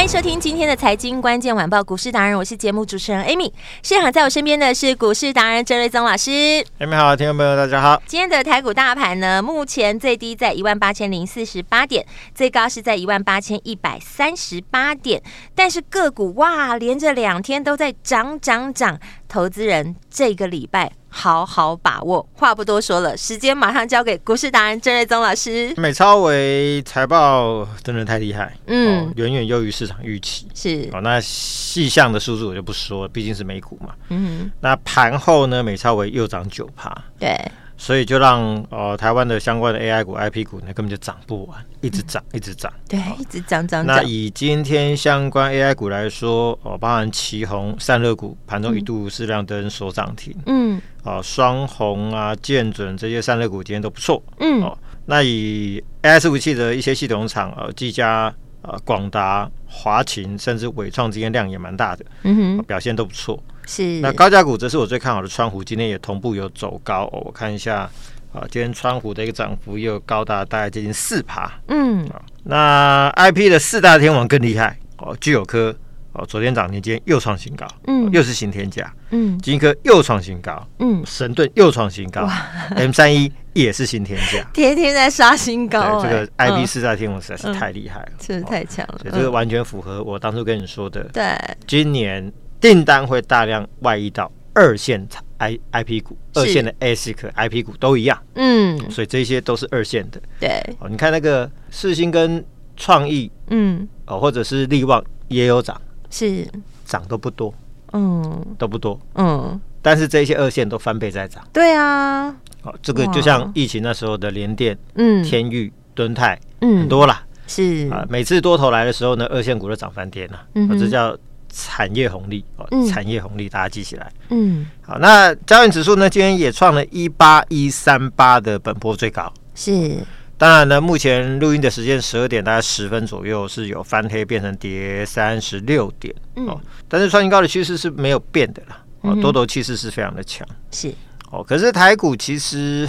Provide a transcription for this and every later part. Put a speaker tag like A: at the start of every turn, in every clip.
A: 欢迎收听今天的财经关键晚报股市达人，我是节目主持人 Amy。现场在我身边的是股市达人郑瑞宗老师。
B: Amy 好，听众朋友大家好。
A: 今天的台股大盘呢，目前最低在一万八千零四十八点，最高是在一万八千一百三十八点。但是个股哇，连着两天都在涨涨涨，投资人这个礼拜。好好把握，话不多说了，时间马上交给股市达人郑瑞宗老师。
B: 美超为财报真的太厉害，
A: 嗯，
B: 远远优于市场预期。
A: 是
B: 哦，那细项的数字我就不说了，毕竟是美股嘛。
A: 嗯哼，
B: 那盘后呢，美超为又涨九趴。
A: 对。
B: 所以就让呃台湾的相关的 AI 股、IP 股呢根本就涨不完，一直涨，一直涨。
A: 对，一直涨涨涨。
B: 那以今天相关 AI 股来说，哦，包含奇鋐散热股盘中一度是亮灯所涨停。嗯。哦，双红啊、建准这些散热股今天都不错。嗯。哦，那以 AI 伺服器的一些系统厂，呃，技嘉。呃，广达、华擎，甚至伟创，今天量也蛮大的，嗯表现都不错。
A: 是。
B: 那高价股则是我最看好的川湖，今天也同步有走高哦。我看一下，啊，今天川湖的一个涨幅又高达大概接近四趴。嗯。啊，那 I P 的四大天王更厉害哦，聚友科。哦，昨天涨停，今天又创新高，嗯，又是新天价，嗯，金科又创新高，嗯，神盾又创新高，M 三一也是新天价，
A: 天天在刷新高，
B: 这个 I P 四大天王实在是太厉害了，
A: 真的太强了，
B: 所以这个完全符合我当初跟你说的，
A: 对，
B: 今年订单会大量外溢到二线 I I P 股，二线的 ASIC I P 股都一样，嗯，所以这些都是二线的，
A: 对，
B: 哦，你看那个四星跟创意，嗯，哦，或者是力旺也有涨。
A: 是。
B: 涨都不多，
A: 嗯，
B: 都不多，嗯，但是这些二线都翻倍在涨，
A: 对啊，
B: 哦，这个就像疫情那时候的联电、嗯，天域、敦泰，嗯，很多啦，
A: 是。
B: 啊，每次多头来的时候呢，二线股都涨翻天了，嗯，这叫产业红利哦，产业红利，大家记起来，嗯，好，那加权指数呢，今天也创了一八一三八的本波最高，
A: 是。
B: 当然呢，目前录音的时间十二点，大概十分左右是有翻黑变成跌三十六点，嗯、哦，但是创新高的趋势是没有变的啦，哦，多头气势是非常的强，
A: 是。
B: 哦，可是台股其实，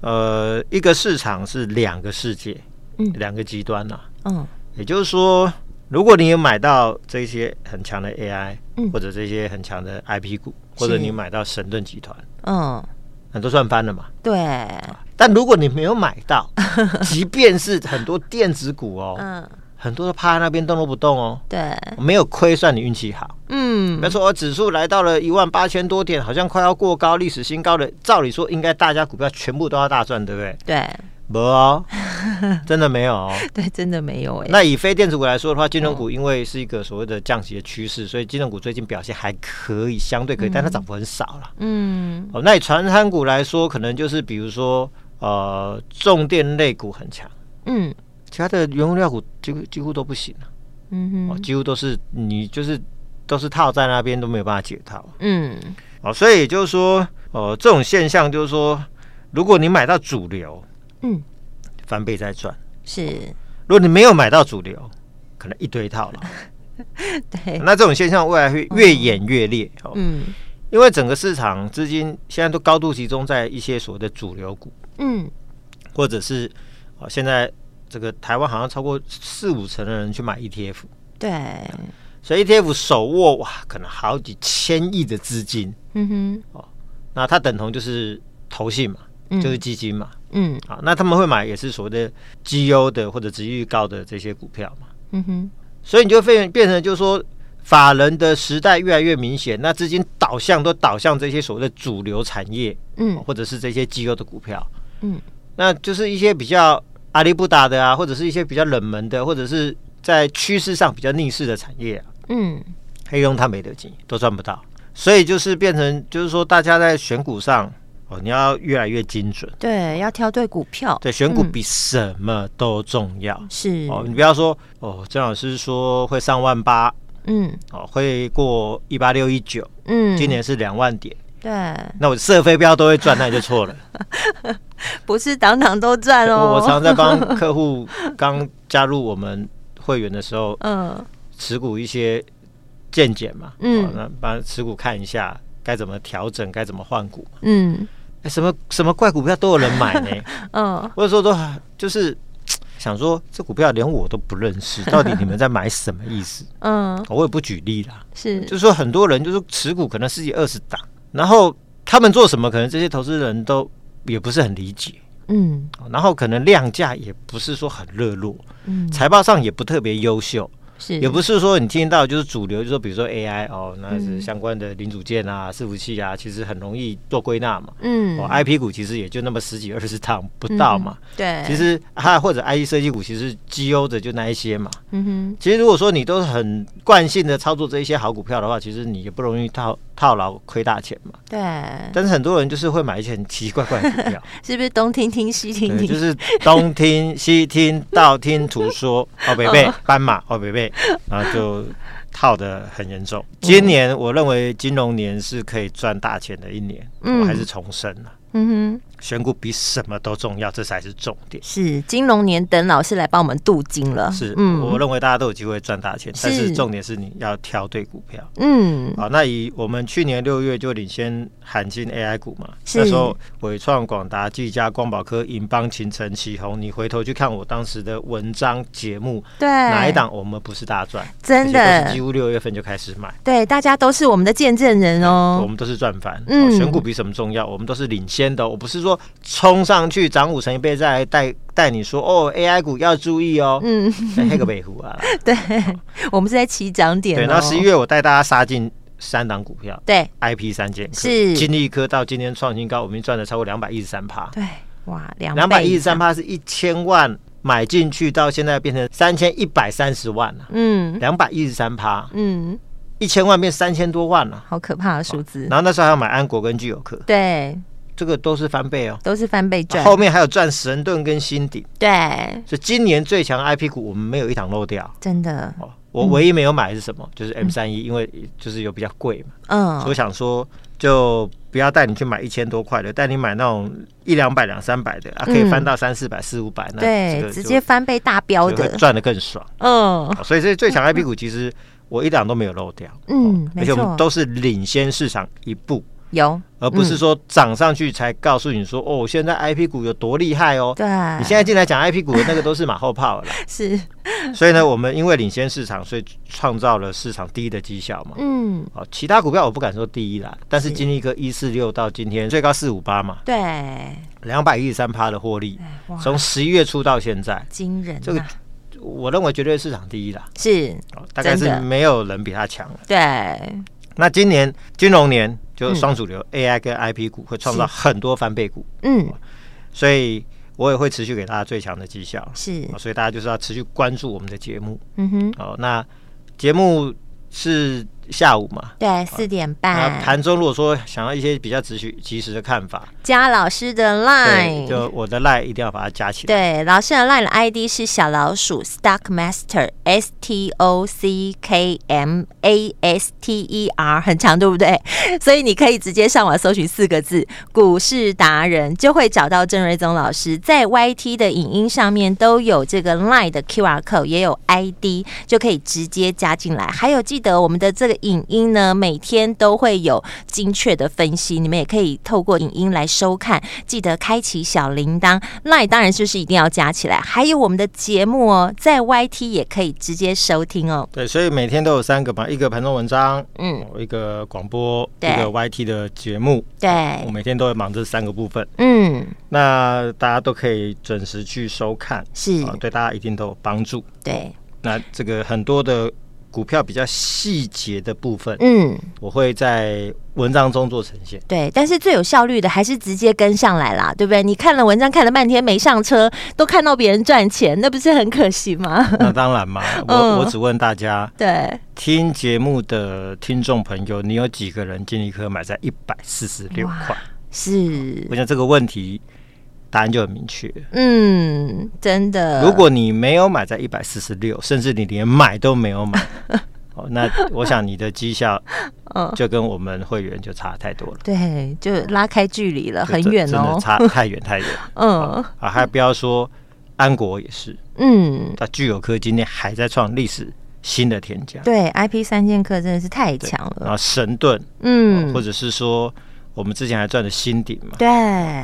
B: 呃，一个市场是两个世界，嗯，两个极端呐、啊，嗯，也就是说，如果你有买到这些很强的 AI，嗯，或者这些很强的 IP 股，或者你买到神盾集团，嗯。很多算翻了嘛？
A: 对。
B: 但如果你没有买到，即便是很多电子股哦，嗯，很多都趴在那边动都不动哦。
A: 对。
B: 没有亏，算你运气好。嗯。没错，指数来到了一万八千多点，好像快要过高，历史新高的，照理说应该大家股票全部都要大赚，对不对？
A: 对。
B: 没哦，真的没有哦。
A: 对，真的没有哎。
B: 那以非电子股来说的话，金融股因为是一个所谓的降息的趋势，所以金融股最近表现还可以，相对可以，但它涨幅很少了。嗯。哦，那以传产股来说，可能就是比如说呃，重电类股很强。嗯。其他的原物料股几乎几乎都不行了。嗯哼。哦，几乎都是你就是都是套在那边都没有办法解套。嗯。哦，所以也就是说，呃，这种现象就是说，如果你买到主流。嗯，翻倍再赚
A: 是。
B: 如果你没有买到主流，可能一堆套了。
A: 对，
B: 那这种现象未来会越演越烈。哦，嗯，因为整个市场资金现在都高度集中在一些所谓的主流股。嗯，或者是哦，现在这个台湾好像超过四五成的人去买 ETF。
A: 对，
B: 所以 ETF 手握哇，可能好几千亿的资金。嗯哼，哦，那它等同就是投信嘛。就是基金嘛，嗯，好，那他们会买也是所谓的绩优的或者殖利率高的这些股票嘛，嗯哼，所以你就变变成就是说法人的时代越来越明显，那资金导向都导向这些所谓的主流产业，嗯，或者是这些绩优的股票，嗯，那就是一些比较阿里不达的啊，或者是一些比较冷门的，或者是在趋势上比较逆势的产业啊，嗯，黑用他没得进，都赚不到。所以就是变成，就是说大家在选股上哦，你要越来越精准，
C: 对，要挑对股票，
B: 对，选股比什么都重要。嗯、
C: 是。
B: 哦，你不要说哦，郑老师说会上万八，嗯，哦，会过一八六一九，嗯，今年是两万点，
C: 对，
B: 那我射飞镖都会赚，那你就错了，
C: 不是档档都赚哦。
B: 我常在帮 客户刚加入我们会员的时候，嗯，持股一些。见解嘛，嗯，那帮持股看一下该怎么调整，该怎么换股，嗯，什么什么怪股票都有人买呢，嗯，或者说都就是 想说这股票连我都不认识，到底你们在买什么意思？嗯，我也不举例啦，是，就是说很多人就是持股可能十几二十档，然后他们做什么，可能这些投资人都也不是很理解，嗯，然后可能量价也不是说很热络，嗯，财报上也不特别优秀。是也不是说你听到就是主流，就是说比如说 AI 哦，那是相关的零组件啊、伺服器啊，其实很容易做归纳嘛。嗯，哦，IP 股其实也就那么十几二十趟不到嘛。嗯、对，其实它或者 IE 设计股其实绩优的就那一些嘛。嗯哼，其实如果说你都是很惯性的操作这一些好股票的话，其实你也不容易套套牢亏大钱嘛。对。但是很多人就是会买一些很奇奇怪怪的股票，
C: 是不是东听听西听听？
B: 就是东听西听，道听途说。哦，北 北斑马，哦，北北。然后就套得很严重。今年我认为金融年是可以赚大钱的一年，我还是重申了。嗯哼。选股比什么都重要，这才是重点。
C: 是金龙年等老师来帮我们镀金了。
B: 是，嗯，我认为大家都有机会赚大钱，但是重点是你要挑对股票。嗯，好，那以我们去年六月就领先喊进 AI 股嘛，那时候伟创、广达、技嘉、光宝科、银邦、勤诚、启宏，你回头去看我当时的文章节目，对，哪一档我们不是大赚？真的，几乎六月份就开始买。
C: 对，大家都是我们的见证人哦。
B: 我们都是赚翻。嗯，选股比什么重要？我们都是领先的，我不是说。冲上去涨五成一倍，再来带带你说哦，AI 股要注意哦。嗯，黑个北湖啊。
C: 对，我们是在起涨点。
B: 对，那十一月我带大家杀进三档股票。对，IP 三剑客是金立科到今天创新高，我们赚了超过两百一十三趴。
C: 对，哇，两
B: 两百一十三趴是一千万买进去，到现在变成三千一百三十万了。嗯，两百一十三趴。嗯，一千万变三千多万了，
C: 好可怕的数字。
B: 然后那时候还要买安国跟聚友客。
C: 对。
B: 这个都是翻倍哦，
C: 都是翻倍赚。
B: 后面还有赚神盾跟新鼎，
C: 对。
B: 所以今年最强 IP 股，我们没有一档漏掉，
C: 真的。
B: 哦，我唯一没有买的是什么？就是 M 三一，因为就是有比较贵嘛。嗯。所以我想说，就不要带你去买一千多块的，带你买那种一两百、两三百的啊，可以翻到三四百、四五百。
C: 对，直接翻倍大标的，
B: 赚的更爽。嗯。所以这最强 IP 股，其实我一档都没有漏掉。嗯，而且我们都是领先市场一步。
C: 有，
B: 而不是说涨上去才告诉你说、嗯、哦，现在 IP 股有多厉害哦。对，你现在进来讲 IP 股的那个都是马后炮了。是，所以呢，我们因为领先市场，所以创造了市场第一的绩效嘛。嗯，哦，其他股票我不敢说第一啦，但是经历个一四六到今天最高四五八嘛。对，两百一十三趴的获利，从十一月初到现在，
C: 惊人、啊。
B: 这个我认为绝对市场第一啦。
C: 是，
B: 大概是没有人比他强了。
C: 对，
B: 那今年金融年。就是双主流 AI 跟 IP 股会创造很多翻倍股，嗯，所以我也会持续给大家最强的绩效，是，所以大家就是要持续关注我们的节目，嗯哼，哦，那节目是。下午嘛，
C: 对，四点半。
B: 盘中如果说想要一些比较及时及时的看法，
C: 加老师的 line，
B: 就我的 line 一定要把它加起来。
C: 对，老师的 line 的 ID 是小老鼠 Stock Master S T O C K M A S T E R，很长，对不对？所以你可以直接上网搜寻四个字“股市达人”，就会找到郑瑞宗老师。在 YT 的影音上面都有这个 line 的 QR code，也有 ID，就可以直接加进来。还有记得我们的这个。影音呢，每天都会有精确的分析，你们也可以透过影音来收看。记得开启小铃铛，LINE 当然就是一定要加起来。还有我们的节目哦，在 YT 也可以直接收听哦。
B: 对，所以每天都有三个嘛，一个盘中文章，嗯，一个广播，对一个 YT 的节目。对，我每天都会忙这三个部分。嗯，那大家都可以准时去收看，是，对大家一定都有帮助。
C: 对，
B: 那这个很多的。股票比较细节的部分，嗯，我会在文章中做呈现。
C: 对，但是最有效率的还是直接跟上来啦，对不对？你看了文章看了半天没上车，都看到别人赚钱，那不是很可惜吗？
B: 那当然嘛，我、嗯、我只问大家，
C: 对，
B: 听节目的听众朋友，你有几个人金立科买在一百四十六块？
C: 是，
B: 我想这个问题。答案就很明确。
C: 嗯，真的。
B: 如果你没有买在一百四十六，甚至你连买都没有买，哦，那我想你的绩效，就跟我们会员就差太多了。
C: 对，就拉开距离了，很远哦，
B: 真的差太远太远。嗯，啊，还不要说安国也是，嗯，它聚友科今天还在创历史新的天价。
C: 对，IP 三剑客真的是太强了。
B: 然后神盾，嗯，或者是说我们之前还赚的新顶嘛，
C: 对，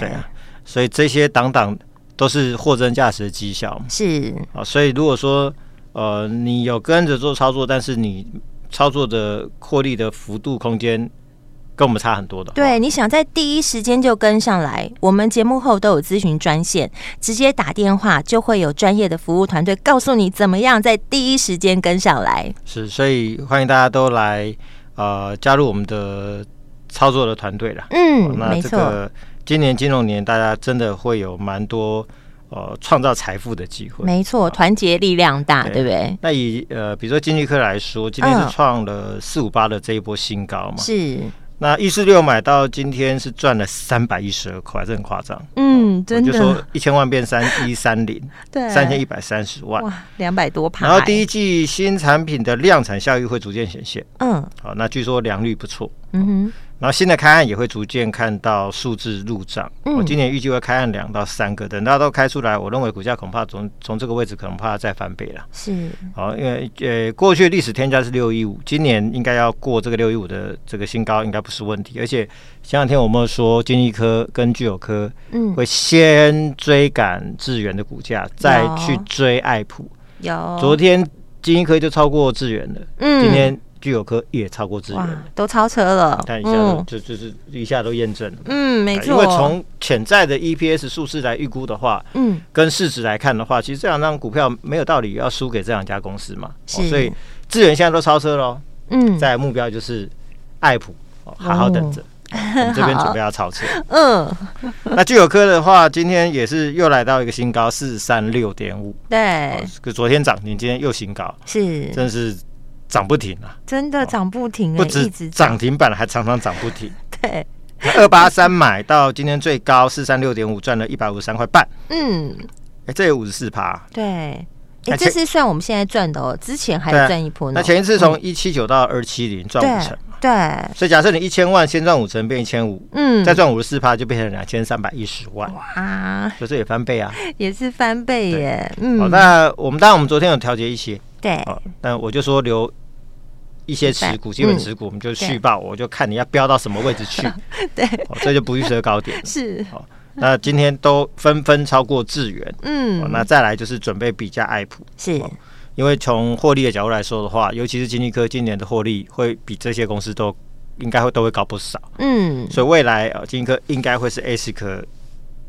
B: 对啊。所以这些档档都是货真价实的绩效，
C: 是
B: 啊。所以如果说呃你有跟着做操作，但是你操作的获利的幅度空间跟我们差很多的，
C: 对，你想在第一时间就跟上来，我们节目后都有咨询专线，直接打电话就会有专业的服务团队告诉你怎么样在第一时间跟上来。
B: 是，所以欢迎大家都来呃加入我们的操作的团队了。
C: 嗯，那这个、没错。
B: 今年金融年，大家真的会有蛮多呃创造财富的机会。
C: 没错，团结力量大，对，不对？
B: 那以呃，比如说经济科来说，今天是创了四五八的这一波新高嘛？
C: 是。
B: 那一四六买到今天是赚了三百一十二块，这很夸张。
C: 嗯，真的。
B: 就说一千万变三一三零，
C: 对，
B: 三千一百三十万，
C: 哇，两百多趴。
B: 然后第一季新产品的量产效益会逐渐显现。
C: 嗯，
B: 好，那据说良率不错。
C: 嗯哼。
B: 然后新的开案也会逐渐看到数字入账。我今年预计会开案两到三个，等到都开出来，我认为股价恐怕从从这个位置可能怕再翻倍了。
C: 是，
B: 好，因为呃过去历史天价是六一五，今年应该要过这个六一五的这个新高，应该不是问题。而且前两天我们说金立科跟聚友科，嗯，会先追赶智源的股价，再去追爱普。
C: 有，
B: 昨天金立科就超过智源了。嗯，今天。聚友科也超过智原，
C: 都超车了。
B: 看一下，嗯、就就是一下都验证了。
C: 嗯，没错。
B: 因为从潜在的 EPS 数字来预估的话，嗯，跟市值来看的话，其实这两张股票没有道理要输给这两家公司嘛。是，哦、所以智源现在都超车了。嗯，在目标就是爱普，哦，好好等着，哦、我们这边 准备要超车。
C: 嗯，
B: 那聚友科的话，今天也是又来到一个新高，四三六点五。
C: 对，
B: 哦、昨天涨停，今天又新高，
C: 是，
B: 真是。涨不停啊！
C: 真的涨不停，
B: 不止涨停板还常常涨不停。
C: 对，
B: 二八三买到今天最高四三六点五，赚了一百五十三块半。
C: 嗯，
B: 哎，这有五十四趴。
C: 对，哎，这是算我们现在赚的哦。之前还赚一波呢。
B: 那前一次从一七九到二七零赚五成嘛？
C: 对。
B: 所以假设你一千万先赚五成，变一千五，嗯，再赚五十四趴，就变成两千三百一十万。
C: 哇，
B: 所以这也翻倍啊！
C: 也是翻倍耶。嗯。
B: 好，那我们当然我们昨天有调节一些。
C: 对。
B: 但我就说留。一些持股，基本持股，我们就续报，我就看你要飙到什么位置去。
C: 对，
B: 这就不预设高点。
C: 是，
B: 好，那今天都纷纷超过智元，
C: 嗯，
B: 那再来就是准备比价爱普，
C: 是，
B: 因为从获利的角度来说的话，尤其是金立科今年的获利会比这些公司都应该会都会高不少，
C: 嗯，
B: 所以未来呃金立科应该会是 ASIC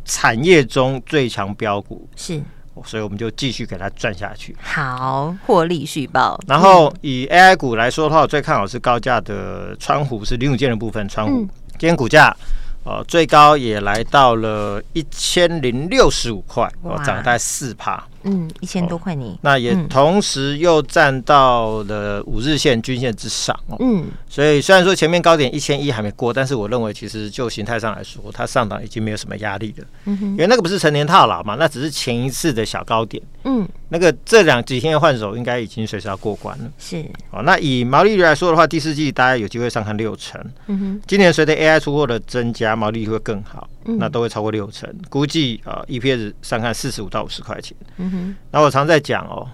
B: 产业中最强标股，
C: 是。
B: 所以我们就继续给它赚下去。
C: 好，获利续报。
B: 然后以 AI 股来说的话，我最看好是高价的川湖，是零组件的部分。川湖、嗯、今天股价呃最高也来到了一千零六十五块，哦，涨了大概四趴。
C: 嗯，一千多块你、哦，
B: 那也同时又站到了五日线均线之上哦。
C: 嗯，
B: 所以虽然说前面高点一千一还没过，但是我认为其实就形态上来说，它上档已经没有什么压力了。
C: 嗯哼，
B: 因为那个不是成年套牢嘛，那只是前一次的小高点。
C: 嗯，
B: 那个这两几天的换手应该已经随时要过关了。
C: 是
B: 哦，那以毛利率来说的话，第四季大家有机会上看六成。
C: 嗯哼，
B: 今年随着 AI 出货的增加，毛利率会更好。
C: 嗯、
B: 那都会超过六成，估计啊、呃、，EPS 上看四十五到五十块钱。
C: 嗯哼，
B: 那我常在讲哦，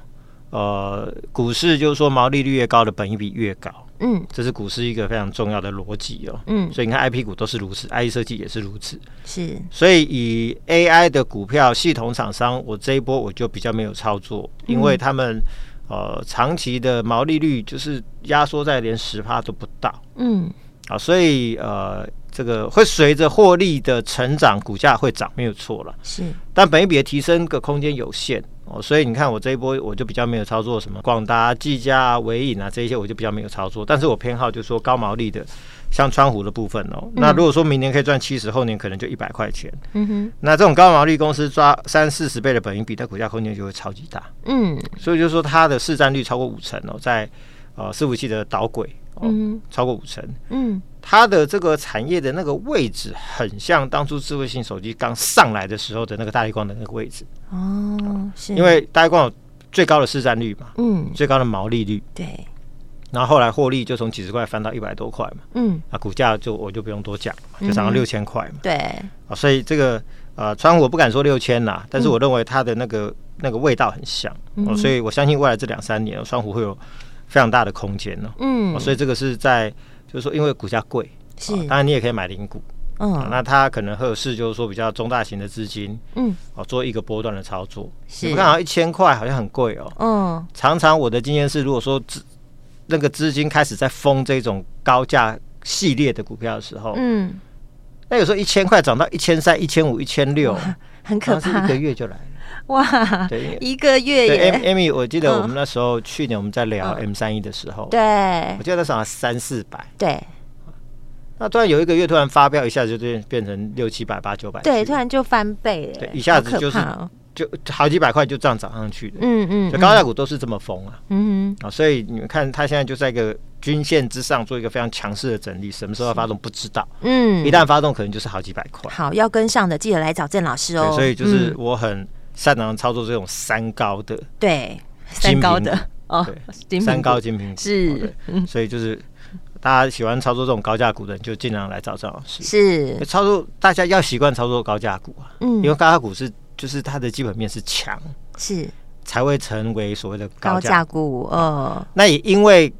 B: 呃，股市就是说毛利率越高的本益比越高。
C: 嗯，
B: 这是股市一个非常重要的逻辑哦。
C: 嗯，
B: 所以你看 IP 股都是如此，I E 设计也是如此。
C: 是，
B: 所以以 AI 的股票系统厂商，我这一波我就比较没有操作，因为他们呃长期的毛利率就是压缩在连十趴都不到。
C: 嗯，
B: 啊，所以呃。这个会随着获利的成长，股价会涨，没有错了。
C: 是，
B: 但本益比的提升的空间有限哦，所以你看我这一波我就比较没有操作什么广达、技嘉啊、纬颖啊这一些，我就比较没有操作。但是我偏好就是说高毛利的，像川湖的部分哦。嗯、那如果说明年可以赚七十，后年可能就一百块钱。嗯哼。那这种高毛利公司抓三四十倍的本益比，它股价空间就会超级大。嗯。所以就是说它的市占率超过五成哦，在呃伺服器的导轨。嗯，超过五成。嗯，它的这个产业的那个位置，很像当初智慧型手机刚上来的时候的那个大力光的那个位置。哦，是。因为大力光有最高的市占率嘛，嗯，最高的毛利率。对。然后后来获利就从几十块翻到一百多块嘛。嗯。啊，股价就我就不用多讲了嘛，就涨到六千块嘛。对。啊，所以这个呃，川湖我不敢说六千啦，但是我认为它的那个那个味道很像。哦，所以我相信未来这两三年，川湖会有。非常大的空间呢，嗯，所以这个是在就是说，因为股价贵，是，当然你也可以买零股，嗯，那它可能合适就是说比较中大型的资金，嗯，哦，做一个波段的操作，是，你看好像一千块好像很贵哦，嗯，常常我的经验是，如果说资那个资金开始在封这种高价系列的股票的时候，嗯，那有时候一千块涨到一千三、一千五、一千六，很可怕，一个月就来了。
C: 哇，对，一个月耶
B: ，Amy，我记得我们那时候去年我们在聊 M 三一的时候，对，我记得那时候三四百，对，那突然有一个月突然发飙，一下子就变变成六七百、八九百，
C: 对，突然就翻倍
B: 了，对，一下子就是就好几百块就这样涨上去的，嗯嗯，就高价股都是这么疯啊，嗯啊，所以你们看它现在就在一个均线之上做一个非常强势的整理，什么时候要发动不知道，嗯，一旦发动可能就是好几百块，
C: 好，要跟上的记得来找郑老师哦，
B: 所以就是我很。擅长操作这种三高的，
C: 对，三高的哦，
B: 对，三高精品是，所以就是大家喜欢操作这种高价股的人，就尽量来找张老师。是。操作，大家要习惯操作高价股啊，嗯，因为高价股是就是它的基本面是强，是。才会成为所谓的高价股。哦，那也因为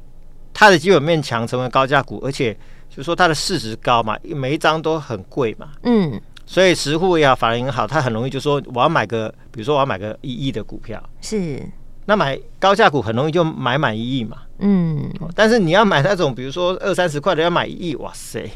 B: 它的基本面强，成为高价股，而且就是说它的市值高嘛，每一张都很贵嘛，嗯。所以实户也好，法人也好，他很容易就说我要买个，比如说我要买个一亿的股票，是，那买高价股很容易就买满一亿嘛，嗯，但是你要买那种比如说二三十块的要买一亿，哇塞，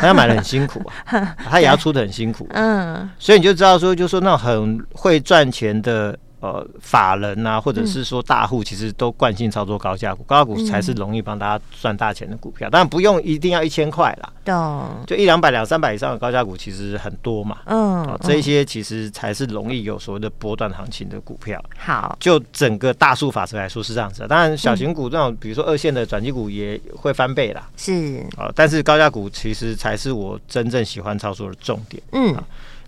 B: 他要买的很辛苦啊，他也要出的很辛苦，嗯，所以你就知道说，就说那种很会赚钱的。呃，法人呐、啊，或者是说大户，其实都惯性操作高价股，高价股才是容易帮大家赚大钱的股票。当然不用一定要一千块啦，懂？就一两百、两三百以上的高价股其实很多嘛。嗯，这些其实才是容易有所谓的波段行情的股票。好，就整个大数法则来说是这样子。当然，小型股这种，比如说二线的转机股也会翻倍啦。是啊，但是高价股其实才是我真正喜欢操作的重点。嗯。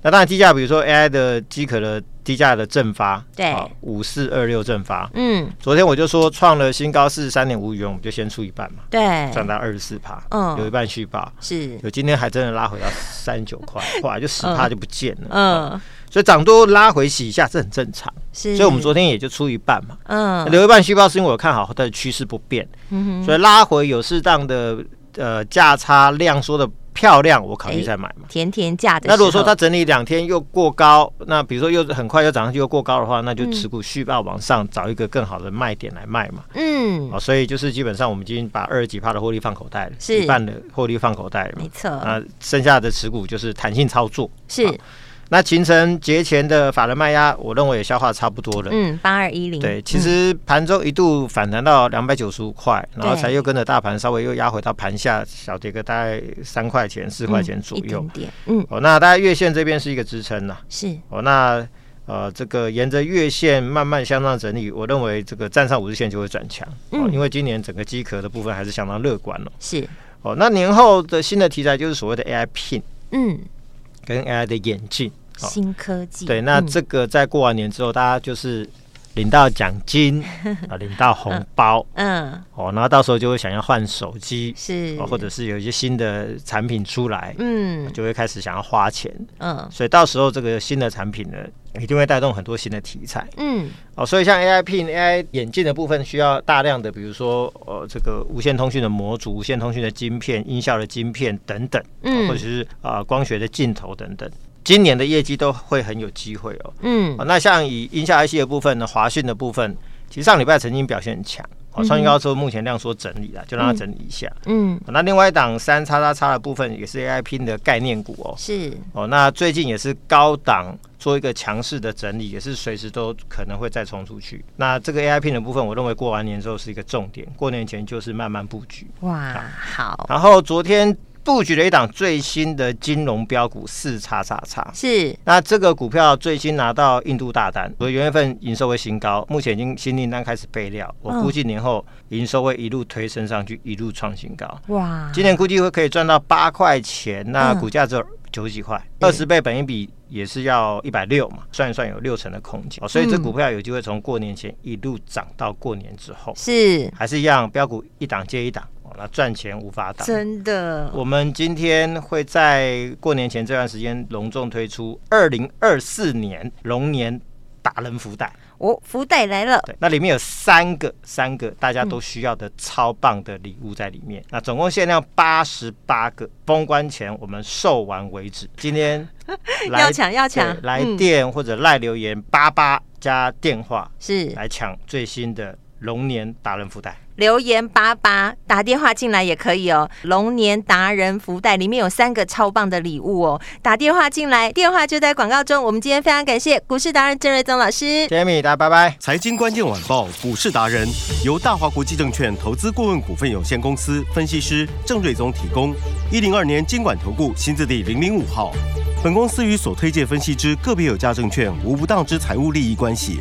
B: 那当然，低价比如说 AI 的机壳的低价的正发，对，五四二六正发，嗯，昨天我就说创了新高四十三点五元，我们就先出一半嘛，对，涨到二十四趴，嗯，有一半续抱，是，有今天还真的拉回到三十九块，后来就十趴就不见了，嗯，所以涨多拉回洗一下，这很正常，是，所以我们昨天也就出一半嘛，嗯，留一半续报是因为我看好它的趋势不变，嗯哼，所以拉回有适当的呃价差量缩的。漂亮，我考虑再买嘛。
C: 甜甜价的。
B: 那如果说它整理两天又过高，那比如说又很快又涨上去又过高的话，那就持股续报往上找一个更好的卖点来卖嘛。嗯。啊，所以就是基本上我们已经把二十几帕的获利放口袋了，是一半的获利放口袋了。没错。那剩下的持股就是弹性操作。是。那形成节前的法人卖压，我认为也消化差不多了。
C: 嗯，八二一零。
B: 对，其实盘中一度反弹到两百九十五块，然后才又跟着大盘稍微又压回到盘下，小跌个大概三块钱、四块钱左右。嗯，嗯哦，那大概月线这边是一个支撑呐。是。哦，那呃，这个沿着月线慢慢向上整理，我认为这个站上五日线就会转强。嗯。因为今年整个机壳的部分还是相当乐观了。是。哦，那年后的新的题材就是所谓的 AI Pin。嗯。跟 AI 的眼镜，
C: 新科技。
B: 对，那这个在过完年之后，大家就是领到奖金啊，领到红包，嗯，哦，然后到时候就会想要换手机，是，或者是有一些新的产品出来，嗯，就会开始想要花钱，嗯，所以到时候这个新的产品呢，一定会带动很多新的题材，嗯，哦，所以像 AI Pin、AI 眼镜的部分，需要大量的，比如说，呃，这个无线通讯的模组、无线通讯的晶片、音效的晶片等等，嗯，或者是啊、呃、光学的镜头等等，今年的业绩都会很有机会哦，嗯，哦，那像以音效 IC 的部分呢，华讯的部分，其实上礼拜曾经表现很强。创新高之后，目前量缩整理了，就让它整理一下。嗯，那另外一档三叉叉叉的部分也是 AI Pin 的概念股哦。是哦，那最近也是高档做一个强势的整理，也是随时都可能会再冲出去。那这个 AI Pin 的部分，我认为过完年之后是一个重点，过年前就是慢慢布局。
C: 哇，好。
B: 然后昨天。布局了一档最新的金融标股四叉叉叉，
C: 是。
B: 那这个股票最新拿到印度大单，所以元月份营收会新高，目前已经新订单开始备料，我估计年后营收会一路推升上去，一路创新高。哇！今年估计会可以赚到八块钱，那股价只有九十几块，二十倍本一比也是要一百六嘛，算一算有六成的空间，所以这股票有机会从过年前一路涨到过年之后，
C: 是。还
B: 是一样，标股一档接一档。那赚钱无法挡，
C: 真的。
B: 我们今天会在过年前这段时间隆重推出二零二四年龙年达人福袋
C: 哦，福袋来了。
B: 对，那里面有三个三个大家都需要的超棒的礼物在里面。嗯、那总共限量八十八个，封关前我们售完为止。今天
C: 要抢要抢，
B: 来电或者赖留言八八加电话
C: 是
B: 来抢最新的龙年达人福袋。
C: 留言八八打电话进来也可以哦。龙年达人福袋里面有三个超棒的礼物哦，打电话进来，电话就在广告中。我们今天非常感谢股市达人郑瑞宗老师，
B: 谢谢米达，拜拜。
D: 财经关键晚报股市达人由大华国际证券投资顾问股份有限公司分析师郑瑞宗提供。一零二年经管投顾新字第零零五号。本公司与所推介分析之个别有价证券无不当之财务利益关系。